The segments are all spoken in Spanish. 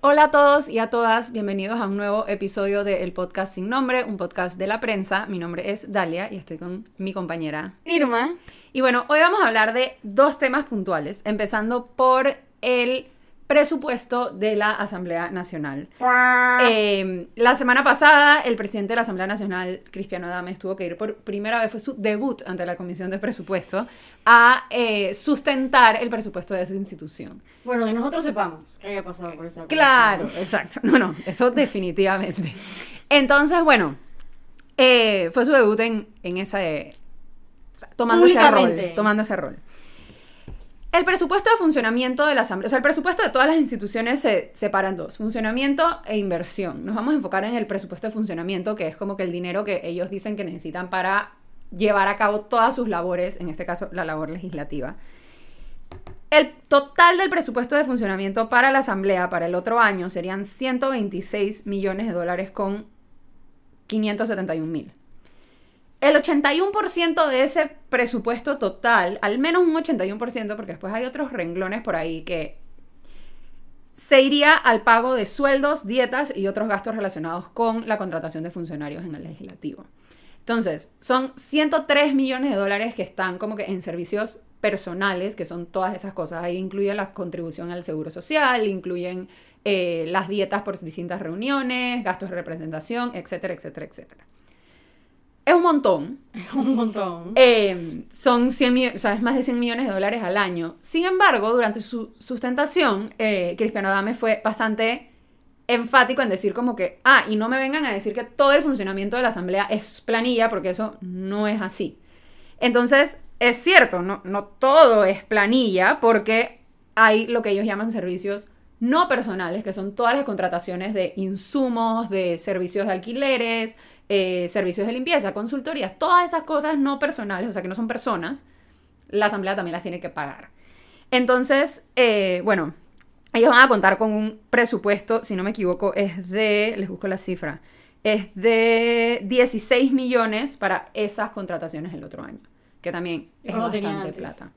Hola a todos y a todas, bienvenidos a un nuevo episodio de El Podcast Sin Nombre, un podcast de la prensa. Mi nombre es Dalia y estoy con mi compañera Irma. Y bueno, hoy vamos a hablar de dos temas puntuales, empezando por el presupuesto de la Asamblea Nacional. Eh, la semana pasada, el presidente de la Asamblea Nacional, Cristiano Adames, tuvo que ir por primera vez, fue su debut ante la Comisión de Presupuesto, a eh, sustentar el presupuesto de esa institución. Bueno, que nosotros sepamos que haya pasado por esa Claro, exacto. No, no, eso definitivamente. Entonces, bueno, eh, fue su debut en, en esa... tomando ese rol. Tomando ese rol. El presupuesto de funcionamiento de la Asamblea, o sea, el presupuesto de todas las instituciones se separa en dos, funcionamiento e inversión. Nos vamos a enfocar en el presupuesto de funcionamiento, que es como que el dinero que ellos dicen que necesitan para llevar a cabo todas sus labores, en este caso la labor legislativa. El total del presupuesto de funcionamiento para la Asamblea para el otro año serían 126 millones de dólares con 571 mil. El 81% de ese presupuesto total, al menos un 81%, porque después hay otros renglones por ahí que se iría al pago de sueldos, dietas y otros gastos relacionados con la contratación de funcionarios en el legislativo. Entonces, son 103 millones de dólares que están como que en servicios personales, que son todas esas cosas. Ahí incluyen la contribución al seguro social, incluyen eh, las dietas por distintas reuniones, gastos de representación, etcétera, etcétera, etcétera. Es un montón. Es un montón. Eh, son 100 o sea, es más de 100 millones de dólares al año. Sin embargo, durante su sustentación, eh, Cristiano Dame fue bastante enfático en decir como que, ah, y no me vengan a decir que todo el funcionamiento de la Asamblea es planilla, porque eso no es así. Entonces, es cierto, no, no todo es planilla, porque hay lo que ellos llaman servicios no personales, que son todas las contrataciones de insumos, de servicios de alquileres, eh, servicios de limpieza, consultorías, todas esas cosas no personales, o sea, que no son personas, la asamblea también las tiene que pagar. Entonces, eh, bueno, ellos van a contar con un presupuesto, si no me equivoco, es de, les busco la cifra, es de 16 millones para esas contrataciones el otro año, que también es bastante plata.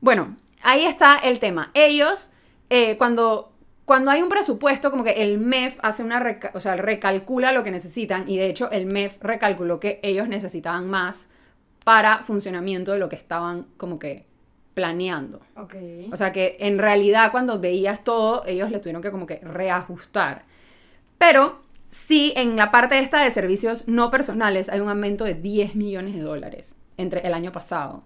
Bueno, ahí está el tema. Ellos, eh, cuando cuando hay un presupuesto, como que el MEF hace una, o sea, recalcula lo que necesitan y de hecho el MEF recalculó que ellos necesitaban más para funcionamiento de lo que estaban como que planeando. O sea que en realidad cuando veías todo, ellos le tuvieron que como que reajustar. Pero sí, en la parte esta de servicios no personales hay un aumento de 10 millones de dólares entre el año pasado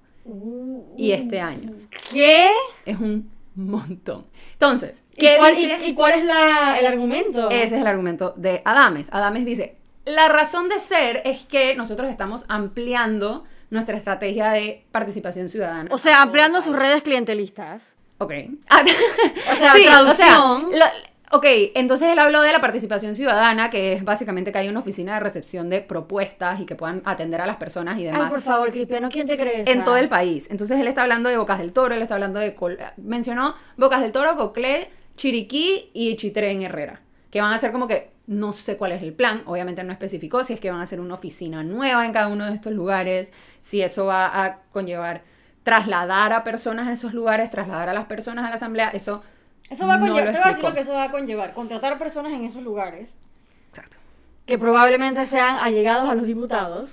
y este año. ¿Qué? Es un montón. Entonces, ¿qué ¿Y cuál, dice? ¿y, cuál es el argumento? Ese es el argumento de Adames. Adames dice, la razón de ser es que nosotros estamos ampliando nuestra estrategia de participación ciudadana. O sea, ampliando sus redes clientelistas. Ok. o sea, traducción. Ok, entonces él habló de la participación ciudadana, que es básicamente que hay una oficina de recepción de propuestas y que puedan atender a las personas y demás. Ay, por favor, Cristiano, ¿quién te crees? En todo el país. Entonces él está hablando de Bocas del Toro, él está hablando de... Mencionó Bocas del Toro, Coclé, Chiriquí y Chitré en Herrera, que van a ser como que... No sé cuál es el plan, obviamente no especificó si es que van a hacer una oficina nueva en cada uno de estos lugares, si eso va a conllevar trasladar a personas a esos lugares, trasladar a las personas a la asamblea, eso eso va a conllevar, te voy a decir lo que eso va a conllevar, contratar personas en esos lugares. Exacto. Que probablemente sean allegados a los diputados.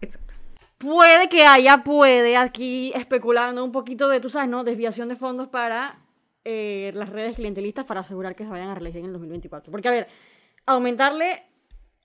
Exacto. Puede que haya, puede, aquí especulando un poquito de, tú sabes, ¿no? Desviación de fondos para eh, las redes clientelistas para asegurar que se vayan a reelegir en el 2024. Porque, a ver, aumentarle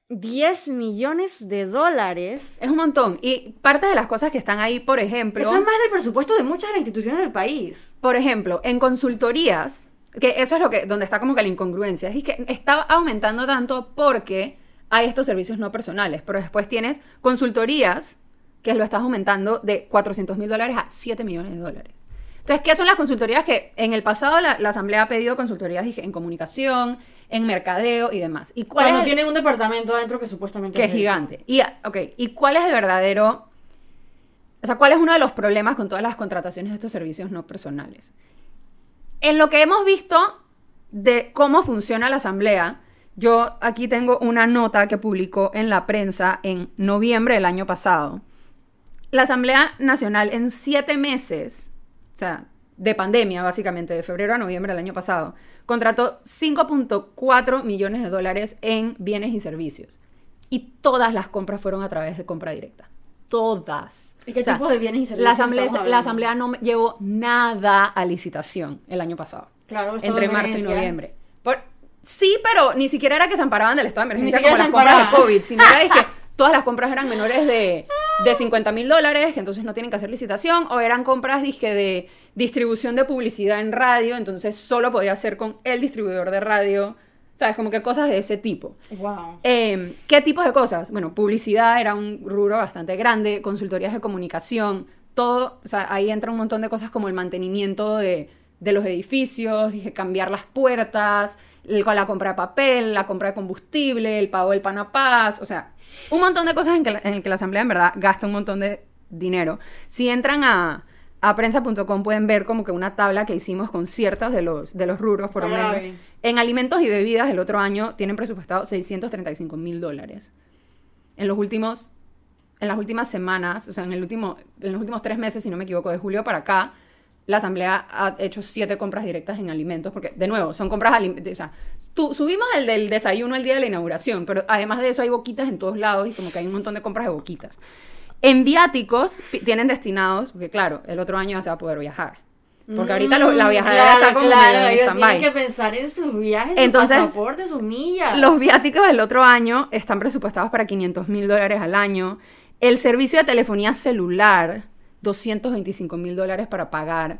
10 millones de dólares. Es un montón. Y parte de las cosas que están ahí, por ejemplo. Eso es más del presupuesto de muchas de las instituciones del país. Por ejemplo, en consultorías, que eso es lo que, donde está como que la incongruencia, es que está aumentando tanto porque hay estos servicios no personales, pero después tienes consultorías que lo estás aumentando de 400 mil dólares a 7 millones de dólares. Entonces, ¿qué son las consultorías que en el pasado la, Asamblea ha pedido consultorías en comunicación, en mercadeo y demás? ¿Y cuál Cuando tienen un departamento adentro que supuestamente que es gigante. Y, okay, ¿Y cuál es el verdadero... O sea, ¿cuál es uno de los problemas con todas las contrataciones de estos servicios no personales? En lo que hemos visto de cómo funciona la asamblea, yo aquí tengo una nota que publicó en la prensa en noviembre del año pasado. La Asamblea Nacional en siete meses, o sea, de pandemia, básicamente, de febrero a noviembre del año pasado, contrató 5.4 millones de dólares en bienes y servicios. Y todas las compras fueron a través de compra directa. Todas. ¿Y qué O sea, tipo de bienes y servicios La asamblea, la asamblea no llevó nada a licitación el año pasado Claro, es entre marzo y noviembre. Por- sí, pero ni siquiera era que se amparaban del estado de emergencia como las compras de. COVID, sino era de que todas las compras eran menores de, de 50 mil dólares, que entonces no tienen que hacer licitación, o eran compras dizque, de distribución de publicidad en radio, entonces solo podía hacer con el distribuidor de radio, ¿sabes? Como que cosas de ese tipo. Wow. Eh, ¿Qué tipos de cosas? Bueno, publicidad era un rubro bastante grande, consultorías de comunicación, todo, o sea, ahí entra un montón de cosas como el mantenimiento de, de los edificios, dije, cambiar las puertas, el- la compra de papel, la compra de combustible, el pago del panapaz, o sea, un montón de cosas en que, en que la asamblea en verdad gasta un montón de dinero. Si entran a, a prensa.com pueden ver como que una tabla que hicimos con ciertos de los, de los rubros, por lo menos. En alimentos y bebidas el otro año tienen presupuestado 635 mil dólares. En los últimos, en las últimas semanas, o sea, en, el último, en los últimos tres meses, si no me equivoco, de julio para acá, la Asamblea ha hecho siete compras directas en alimentos, porque, de nuevo, son compras. O sea, tú- subimos el del desayuno el día de la inauguración, pero además de eso hay boquitas en todos lados y como que hay un montón de compras de boquitas. En viáticos tienen destinados, porque claro, el otro año ya se va a poder viajar. Porque ahorita lo- la Mm, viajadera claro, está como claro, medio en ellos tienen que pensar en sus viajes, Entonces, sus pasaportes, sus millas. Los viáticos del otro año están presupuestados para 500 mil dólares al año. El servicio de telefonía celular, 225 mil dólares para pagar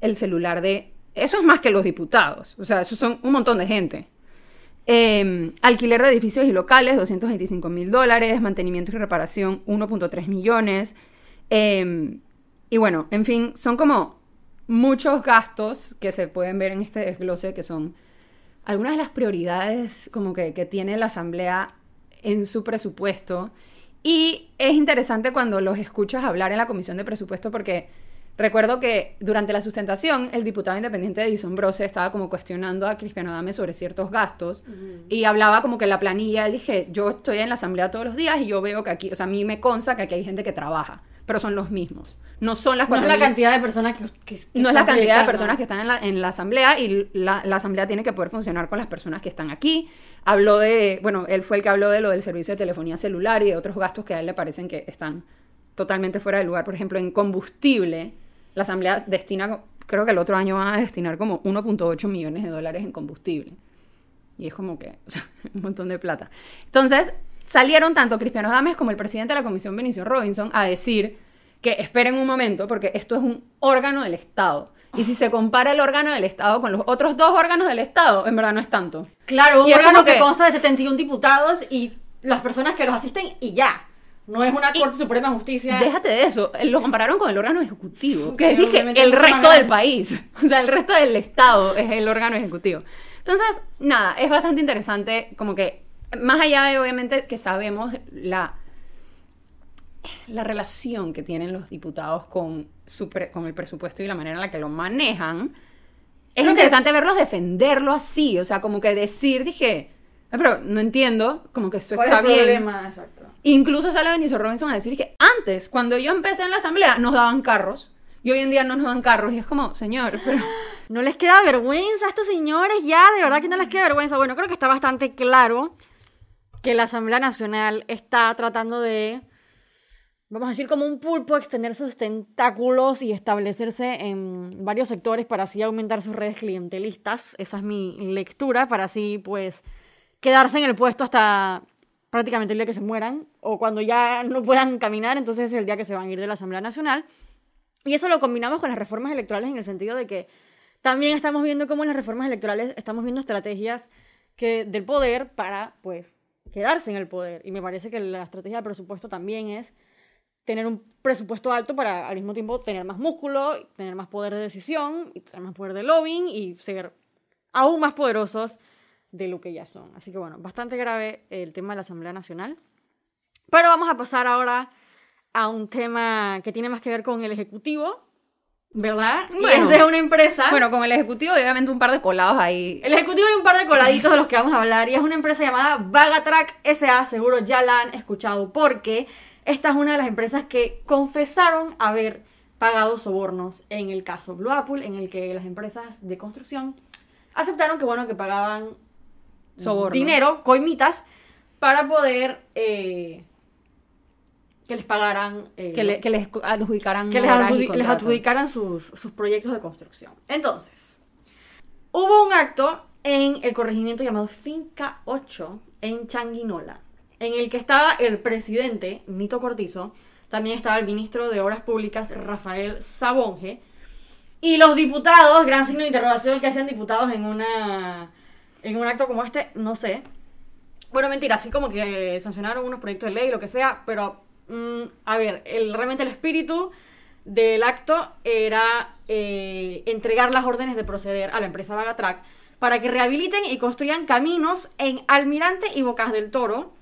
el celular de... Eso es más que los diputados. O sea, eso son un montón de gente. Eh, alquiler de edificios y locales, 225 mil dólares. Mantenimiento y reparación, 1.3 millones. Eh, y bueno, en fin, son como muchos gastos que se pueden ver en este desglose que son algunas de las prioridades como que, que tiene la Asamblea en su presupuesto. Y es interesante cuando los escuchas hablar en la Comisión de Presupuesto porque recuerdo que durante la sustentación el diputado independiente Edison Brose estaba como cuestionando a Cristiano Adame sobre ciertos gastos y hablaba como que la planilla, él dije, yo estoy en la Asamblea todos los días y yo veo que aquí, o sea, a mí me consta que aquí hay gente que trabaja, pero son los mismos. No son las no es la 4.000 cantidad de personas que, que- que no es la cantidad de personas que están en la, en la asamblea y la, la asamblea tiene que poder funcionar con las personas que están aquí. Habló de, bueno, él fue el que habló de lo del servicio de telefonía celular y de otros gastos que a él le parecen que están totalmente fuera de lugar. Por ejemplo, en combustible, la asamblea destina, creo que el otro año van a destinar como 1.8 millones de dólares en combustible. Y es como que, o sea, un montón de plata. Entonces, salieron tanto Cristiano Dames como el presidente de la comisión, Benicio Robinson, a decir que esperen un momento, porque esto es un órgano del Estado. Y si se compara el órgano del Estado con los otros dos órganos del Estado, en verdad no es tanto. Claro, un Y órgano que- consta de 71 diputados y las personas que los asisten y ya. No es una Y- Corte Suprema de Justicia. Déjate de eso, lo compararon con el órgano ejecutivo, que dije, el resto del país, o sea, el resto del Estado es el órgano ejecutivo. Entonces, nada, es bastante interesante, como que, más allá de obviamente que sabemos la, la relación que tienen los diputados con, su pre- con el presupuesto y la manera en la que lo manejan, es Creo que- interesante verlos defenderlo así, o sea, como que decir, dije, "Ah, pero no entiendo, como que esto ¿Cuál está es el bien. problema? Exacto. Incluso sale Benicio Robinson a decir que antes, cuando yo empecé en la asamblea, nos daban carros. Y hoy en día no nos dan carros. Y es como, señor, pero... No les queda vergüenza a estos señores, ya, de verdad que no les queda vergüenza. Bueno, creo que está bastante claro que la Asamblea Nacional está tratando de, vamos a decir, como un pulpo, extender sus tentáculos y establecerse en varios sectores para así aumentar sus redes clientelistas. Esa es mi lectura, para así, pues, quedarse en el puesto hasta prácticamente el día que se mueran o cuando ya no puedan caminar, entonces es el día que se van a ir de la Asamblea Nacional. Y eso lo combinamos con las reformas electorales en el sentido de que también estamos viendo cómo en las reformas electorales estamos viendo estrategias que, del poder para, pues, quedarse en el poder. Y me parece que la estrategia del presupuesto también es tener un presupuesto alto para al mismo tiempo tener más músculo, tener más poder de decisión, tener más poder de lobbying y ser aún más poderosos de lo que ya son. Así que bueno, bastante grave el tema de la Asamblea Nacional. Pero vamos a pasar ahora a un tema que tiene más que ver con el Ejecutivo, ¿verdad? y Bueno. es de una empresa. Bueno, con el ejecutivo, obviamente, un par de colados ahí. El ejecutivo hay un par de coladitos de los que vamos a hablar y es una empresa llamada Vagatrack SA, seguro ya la han escuchado porque esta es una de las empresas que confesaron haber pagado sobornos en el caso Blue Apple, en el que las empresas de construcción aceptaron que, bueno, que pagaban Dinero, coimitas, para poder eh, que les pagaran... eh, Que, le- que les adjudicaran que les, adjudicaran sus, sus proyectos de construcción. Entonces, hubo un acto en el corregimiento llamado Finca 8 en Changuinola, en el que estaba el presidente Nito Cortizo, también estaba el ministro de Obras Públicas Rafael Sabonge, y los diputados, gran signo de interrogación que hacían diputados en una en un acto como este, no sé. Bueno, mentira, así como que sancionaron unos proyectos de ley, lo que sea, pero mm, a ver, realmente el espíritu del acto era eh, entregar las órdenes de proceder a la empresa Vagatrack para que rehabiliten y construyan caminos en Almirante y Bocas del Toro,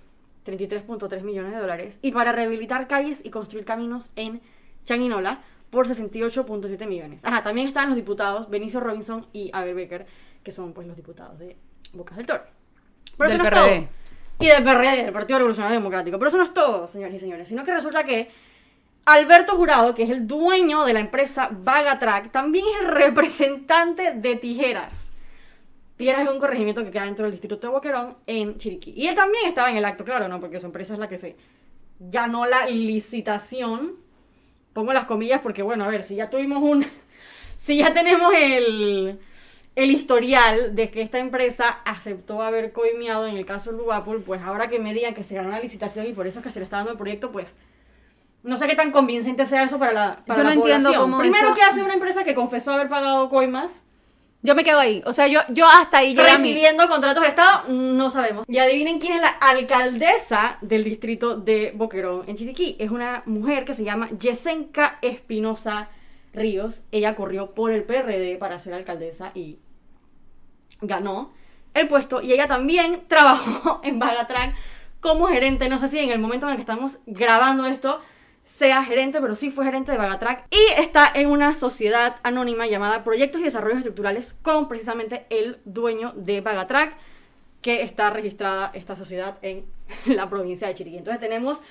33.3 millones de dólares, y para rehabilitar calles y construir caminos en Changuinola por 68.7 millones. Ajá, también están los diputados Benicio Robinson y Abel Becker, que son pues los diputados de Bocas del Toro. Pero Del eso no es todo. Y del PRD, del Partido Revolucionario Democrático. Pero eso no es todo, señores y señores, sino que resulta que Alberto Jurado, que es el dueño de la empresa Vagatrack, también es el representante de Tijeras. Tijeras es un corregimiento que queda dentro del distrito de Boquerón, en Chiriquí. Y él también estaba en el acto, claro, ¿no? Porque su empresa es la que se ganó la licitación. Pongo las comillas porque, bueno, a ver, si ya tuvimos un... Si ya tenemos el, el historial de que esta empresa aceptó haber coimiado en el caso de Apple, pues ahora que me digan que se ganó la licitación y por eso es que se le está dando el proyecto, pues no sé qué tan convincente sea eso para la, para Yo la no entiendo población. cómo Primero, eso- ¿qué hace una empresa que confesó haber pagado coimas? Yo me quedo ahí. O sea, yo, yo hasta ahí llegué a. Recibiendo contratos del Estado, no sabemos. Y adivinen quién es la alcaldesa del distrito de Boquerón, en Chiriquí. Es una mujer que se llama Yesenka Espinosa Ríos. Ella corrió por el PRD para ser alcaldesa y ganó el puesto. Y ella también trabajó en Vagatrack como gerente. No sé si en el momento en el que estamos grabando esto sea gerente, pero sí fue gerente de Vagatrack y está en una sociedad anónima llamada Proyectos y Desarrollos Estructurales con precisamente el dueño de Vagatrack, que está registrada esta sociedad en la provincia de Chiriquí. Entonces tenemos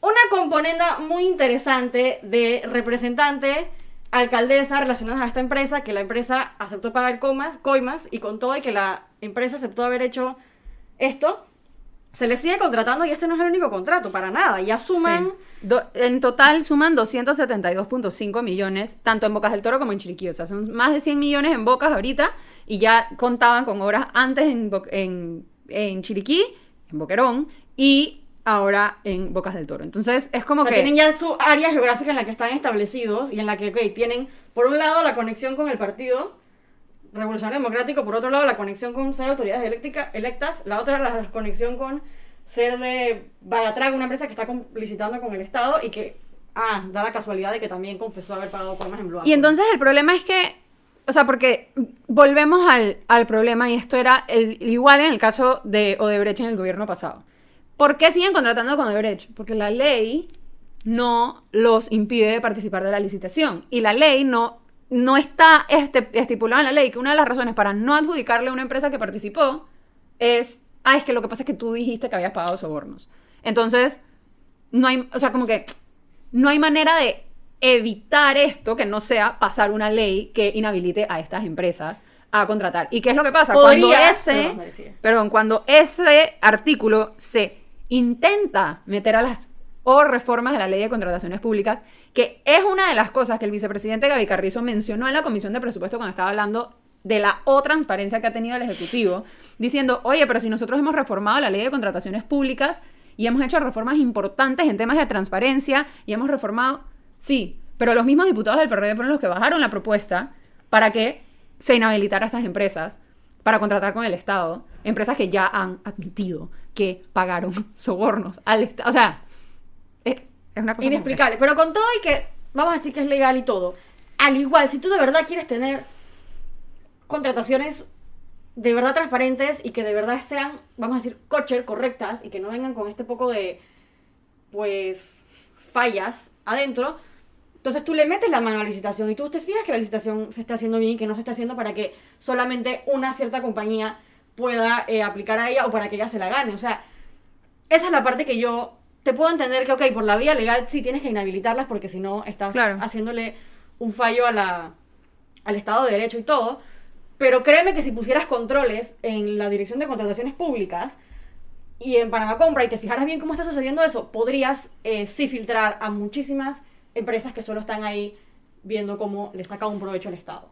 una componenda muy interesante de representante, alcaldesa relacionadas a esta empresa, que la empresa aceptó pagar comas, coimas y con todo y que la empresa aceptó haber hecho esto, se le sigue contratando y este no es el único contrato, para nada. Ya suman... Sí. Do- en total suman 272.5 millones, tanto en Bocas del Toro como en Chiriquí. O sea, son más de 100 millones en Bocas ahorita y ya contaban con obras antes en, Bo- en, en Chiriquí, en Boquerón y ahora en Bocas del Toro. Entonces es como O sea, que... tienen ya su área geográfica en la que están establecidos y en la que, ok, tienen, por un lado, la conexión con el Partido Revolucionario Democrático, por otro lado, la conexión con ser autoridades eléctrica- electas, la otra, la conexión con ser de Bagatrack, una empresa que está licitando con el Estado y que, ah, da la casualidad de que también confesó haber pagado coimas en Blue Y entonces el problema es que, o sea, porque volvemos al, al problema y esto era el, igual en el caso de Odebrecht en el gobierno pasado. ¿Por qué siguen contratando con Odebrecht? Porque la ley no los impide de participar de la licitación y la ley no, no está este, estipulada en la ley que una de las razones para no adjudicarle a una empresa que participó es, ah, es que lo que pasa es que tú dijiste que habías pagado sobornos. Entonces, no hay, o sea, como que no hay manera de evitar esto que no sea pasar una ley que inhabilite a estas empresas a contratar. ¿Y qué es lo que pasa? cuando ese, perdón, cuando ese artículo se intenta meter a las o reformas de la ley de contrataciones públicas, que es una de las cosas que el vicepresidente Gaby Carrizo mencionó en la comisión de presupuesto cuando estaba hablando de la o transparencia que ha tenido el Ejecutivo, diciendo, oye, pero si nosotros hemos reformado la ley de contrataciones públicas y hemos hecho reformas importantes en temas de transparencia y hemos reformado, sí, pero los mismos diputados del PRD fueron los que bajaron la propuesta para que se inhabilitara a estas empresas para contratar con el Estado, empresas que ya han admitido que pagaron sobornos al Estado. O sea, es, es una cosa Inexplicable. Pero con todo y que, vamos a decir que es legal y todo, al igual, si tú de verdad quieres tener contrataciones de verdad transparentes y que de verdad sean, vamos a decir, cocher, correctas y que no vengan con este poco de, pues, fallas adentro, entonces tú le metes la mano a la licitación y tú te fijas que la licitación se está haciendo bien y que no se está haciendo para que solamente una cierta compañía pueda eh, aplicar a ella o para que ella se la gane. O sea, esa es la parte que yo te puedo entender que, ok, por la vía legal sí tienes que inhabilitarlas porque si no estás Claro. haciéndole un fallo a la, al Estado de Derecho y todo. Pero créeme que si pusieras controles en la Dirección de Contrataciones Públicas y en Panamá Compra y te fijaras bien cómo está sucediendo eso, podrías eh, sí filtrar a muchísimas empresas que solo están ahí viendo cómo le saca un provecho al Estado.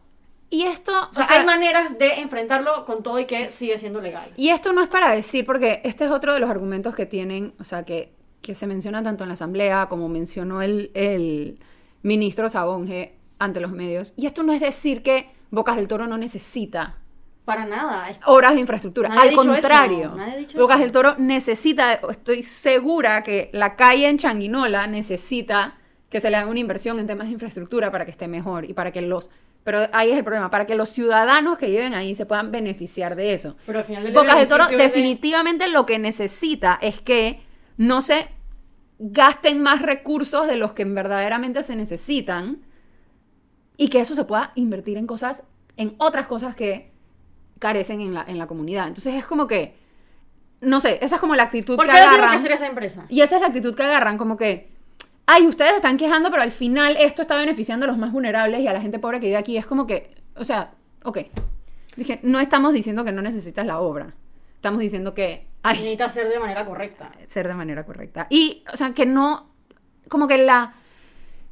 Y esto, O sea, o sea, hay maneras de enfrentarlo con todo y que sigue siendo legal. Y esto no es para decir, porque este es otro de los argumentos que tienen, o sea, que, que se menciona tanto en la Asamblea como mencionó el, el ministro Sabonge ante los medios. Y esto no es decir que Bocas del Toro no necesita Para nada. es- obras de infraestructura. Nadie Al eso, contrario, Bocas eso. del Toro necesita, estoy segura que la calle en Changuinola necesita que se le haga una inversión en temas de infraestructura para que esté mejor y para que los... Pero ahí es el problema, para que los ciudadanos que viven ahí se puedan beneficiar de eso. Pero al final del Bocas el del Toro de- definitivamente lo que necesita es que no se gasten más recursos de los que verdaderamente se necesitan y que eso se pueda invertir en cosas, en otras cosas que carecen en la, en la comunidad. Entonces es como que, no sé, esa es como la actitud ¿Por que qué agarran. esa empresa? Y esa es la actitud que agarran, como que, ay, ustedes están quejando, pero al final esto está beneficiando a los más vulnerables y a la gente pobre que vive aquí. Es como que, o sea, ok. Dije, no estamos diciendo que no necesitas la obra. Estamos diciendo que hay Necesita ser de manera correcta. ser de manera correcta. Y, o sea, que no, como que la...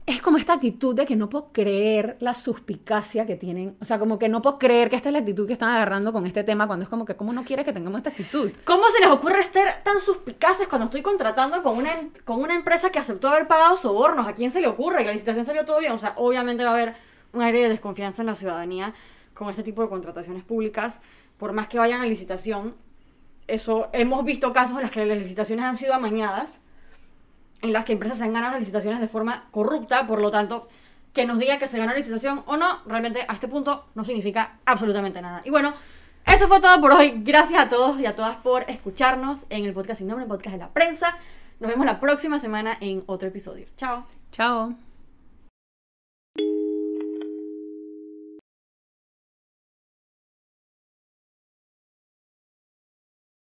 Es como esta actitud de que no puedo creer la suspicacia que tienen. O sea, como que no puedo creer que esta es la actitud que están agarrando con este tema cuando es como que, ¿cómo no quieres que tengamos esta actitud? ¿Cómo se les ocurre ser tan suspicaces cuando estoy contratando con una, con una empresa que aceptó haber pagado sobornos? ¿A quién se le ocurre? Que la licitación salió todo bien. O sea, obviamente va a haber un aire de desconfianza en la ciudadanía con este tipo de contrataciones públicas. Por más que vayan a licitación, eso hemos visto casos en los que las licitaciones han sido amañadas, en las que empresas se han ganado las licitaciones de forma corrupta, por lo tanto, que nos diga que se ganó la licitación o no, realmente a este punto no significa absolutamente nada. Y bueno, eso fue todo por hoy. Gracias a todos y a todas por escucharnos en el podcast sin nombre, el podcast de la prensa. Nos vemos la próxima semana en otro episodio. Chao. Chao.